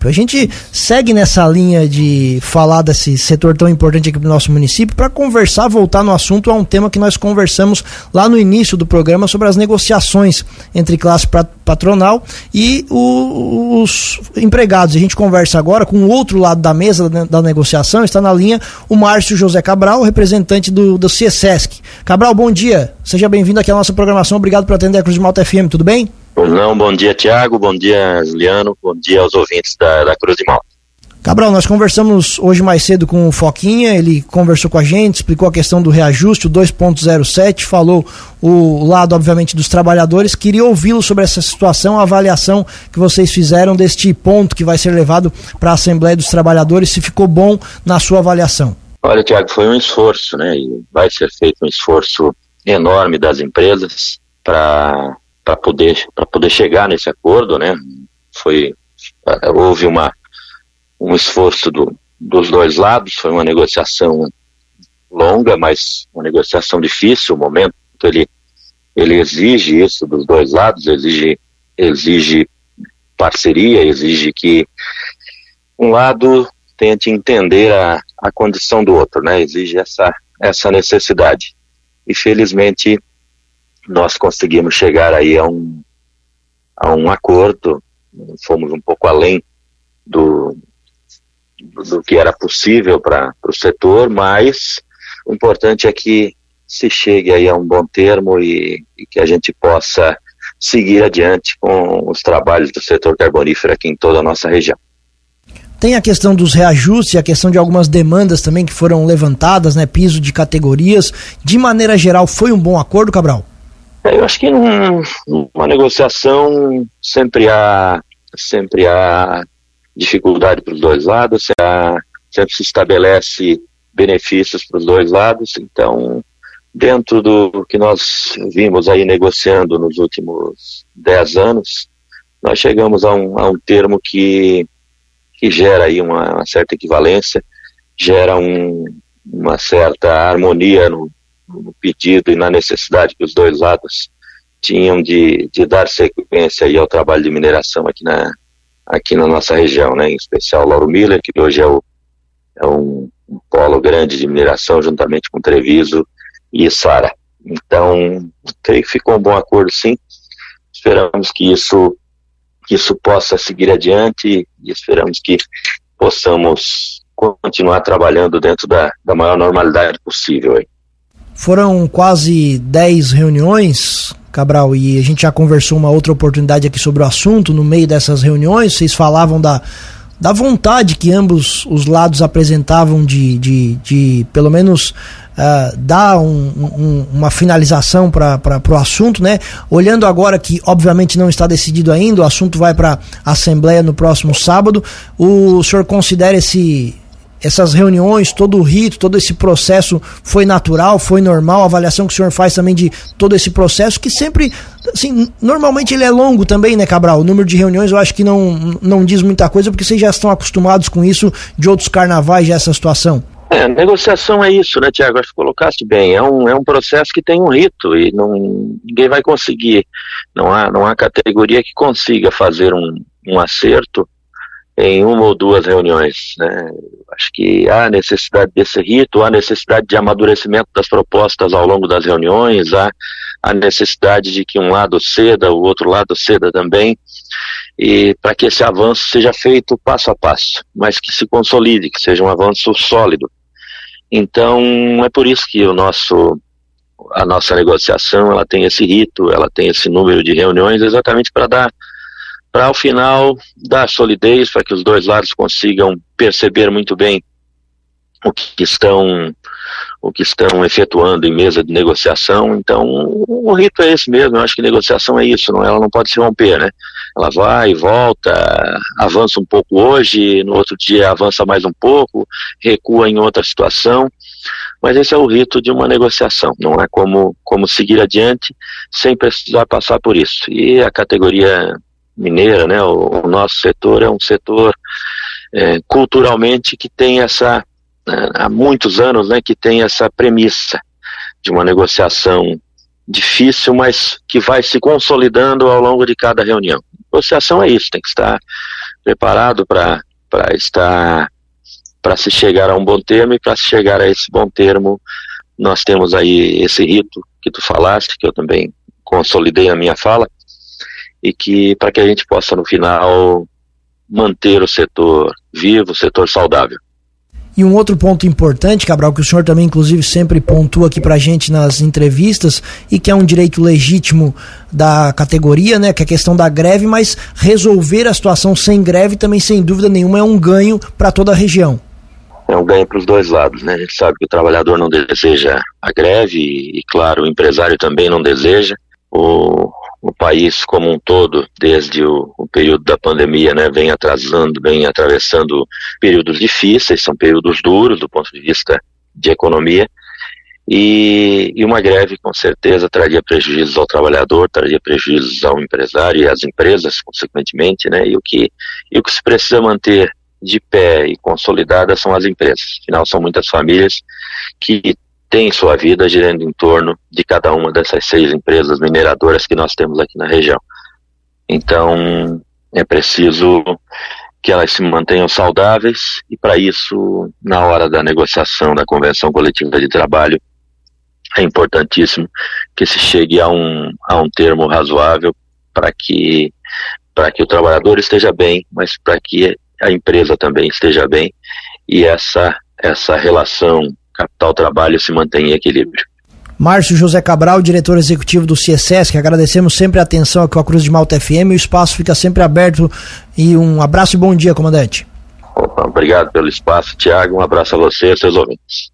município. A gente segue nessa linha de falar desse setor tão importante aqui para o nosso município para conversar, voltar no assunto a um tema que nós conversamos lá no início do programa sobre as negociações entre classe patronal e o, os empregados. A gente conversa agora com o outro lado da mesa da, negociação, está na linha o Márcio José Cabral, representante do, do CIESESC. Cabral, bom dia. Seja bem-vindo aqui à nossa programação. Obrigado por atender a Cruz de Malta FM, tudo bem? Não, bom dia, Tiago. Bom dia, Juliano. Bom dia aos ouvintes da, da Cruz de Malta. Cabral, nós conversamos hoje mais cedo com o Foquinha, ele conversou com a gente, explicou a questão do reajuste, o 2.07, falou o lado, obviamente, dos trabalhadores. Queria ouvi-lo sobre essa situação, a avaliação que vocês fizeram deste ponto que vai ser levado para a Assembleia dos Trabalhadores, se ficou bom na sua avaliação. Olha, Tiago, foi um esforço, né? E vai ser feito um esforço enorme das empresas para poder, poder chegar nesse acordo, né? Foi, houve uma um esforço do, dos dois lados, foi uma negociação longa, mas uma negociação difícil, o momento ele, ele exige isso dos dois lados, exige, exige parceria, exige que um lado tente entender a, a condição do outro, né? exige essa, essa necessidade. E felizmente nós conseguimos chegar aí a um, a um acordo, fomos um pouco além do, do que era possível para o setor, mas o importante é que se chegue aí a um bom termo e, e, que a gente possa seguir adiante com os trabalhos do setor carbonífero aqui em toda a nossa região. Tem a questão dos reajustes, a questão de algumas demandas também que foram levantadas, né? Piso de categorias. De maneira geral, foi um bom acordo, Cabral? É, eu acho que num, numa negociação sempre há, sempre há dificuldade para os dois lados, sempre se estabelece benefícios para os dois lados, então dentro do que nós vimos aí negociando nos últimos dez anos, nós chegamos a um, a um termo que, que gera aí uma, uma certa equivalência, gera um, uma certa harmonia no, no, pedido e na necessidade que os dois lados tinham de, de dar sequência aí ao trabalho de mineração aqui na, aqui na nossa região, né? em especial Lauro Miller, que hoje é, o, é um, um, polo grande de mineração, juntamente com Treviso e Sara. Então, creio que ficou um bom acordo, sim. Esperamos que isso, que isso possa seguir adiante e esperamos que possamos continuar trabalhando dentro da, da maior normalidade possível. Aí. Foram quase 10 reuniões Cabral, e a gente já conversou uma outra oportunidade aqui sobre o assunto, no meio dessas reuniões, vocês falavam da, da vontade que ambos os lados apresentavam de, de, de pelo menos, uh, dar um, um, uma finalização para o assunto, né? Olhando agora que, obviamente, não está decidido ainda, o assunto vai para a Assembleia no próximo sábado, o senhor considera esse, essas reuniões, todo o rito, todo esse processo foi natural, foi normal, a avaliação que o senhor faz também de todo esse processo, que sempre, assim, normalmente ele é longo também, né, Cabral? O número de reuniões eu acho que não, não diz muita coisa, porque vocês já estão acostumados com isso de outros carnavais, já essa situação. É, negociação é isso, né, Tiago? Acho que colocaste bem. É um, é um processo que tem um rito e não, ninguém vai conseguir. Não há, não há categoria que consiga fazer um, um acerto em uma ou duas reuniões. Né? Acho que há necessidade desse rito, há necessidade de amadurecimento das propostas ao longo das reuniões, há a necessidade de que um lado ceda, o outro lado ceda também, e para que esse avanço seja feito passo a passo, mas que se consolide, que seja um avanço sólido. Então, é por isso que o nosso a nossa negociação, ela tem esse rito, ela tem esse número de reuniões exatamente para dar para ao final dar solidez para que os dois lados consigam perceber muito bem o que estão o que estão efetuando em mesa de negociação. Então, o rito é esse mesmo. Eu acho que negociação é isso, não, ela não pode se romper, né? Ela vai, volta, avança um pouco hoje, no outro dia avança mais um pouco, recua em outra situação. Mas esse é o rito de uma negociação, não é como, como seguir adiante sem precisar passar por isso. E a categoria mineira, né? O, o nosso setor é um setor é, culturalmente que tem essa né, há muitos anos, né? Que tem essa premissa de uma negociação difícil, mas que vai se consolidando ao longo de cada reunião. Negociação é isso, tem que estar preparado para estar para se chegar a um bom termo e para se chegar a esse bom termo nós temos aí esse rito que tu falaste que eu também consolidei a minha fala e que para que a gente possa no final manter o setor vivo, o setor saudável. E um outro ponto importante, Cabral, que o senhor também, inclusive, sempre pontua aqui para a gente nas entrevistas, e que é um direito legítimo da categoria, né, que é a questão da greve, mas resolver a situação sem greve também, sem dúvida nenhuma, é um ganho para toda a região. É um ganho para os dois lados, né? A gente sabe que o trabalhador não deseja a greve e, claro, o empresário também não deseja. O país como um todo, desde o, o, período da pandemia, né, vem atrasando, vem atravessando períodos difíceis, são períodos duros do ponto de vista de economia, e, e, uma greve com certeza traria prejuízos ao trabalhador, traria prejuízos ao empresário e às empresas, consequentemente, né, e o que, e o que se precisa manter de pé e consolidada são as empresas. Afinal, são muitas famílias que tem sua vida girando em torno de cada uma dessas seis empresas mineradoras que nós temos aqui na região. Então, é preciso que elas se mantenham saudáveis e para isso, na hora da negociação da convenção coletiva de trabalho, é importantíssimo que se chegue a um, a um termo razoável para que para que o trabalhador esteja bem, mas para que a empresa também esteja bem e essa essa relação capital trabalho se mantém em equilíbrio. Márcio José Cabral, diretor executivo do CSS, que agradecemos sempre a atenção aqui ao Cruz de Malta FM. O espaço fica sempre aberto e um abraço e bom dia, comandante. Opa, obrigado pelo espaço, Tiago. Um abraço a você e seus ouvintes.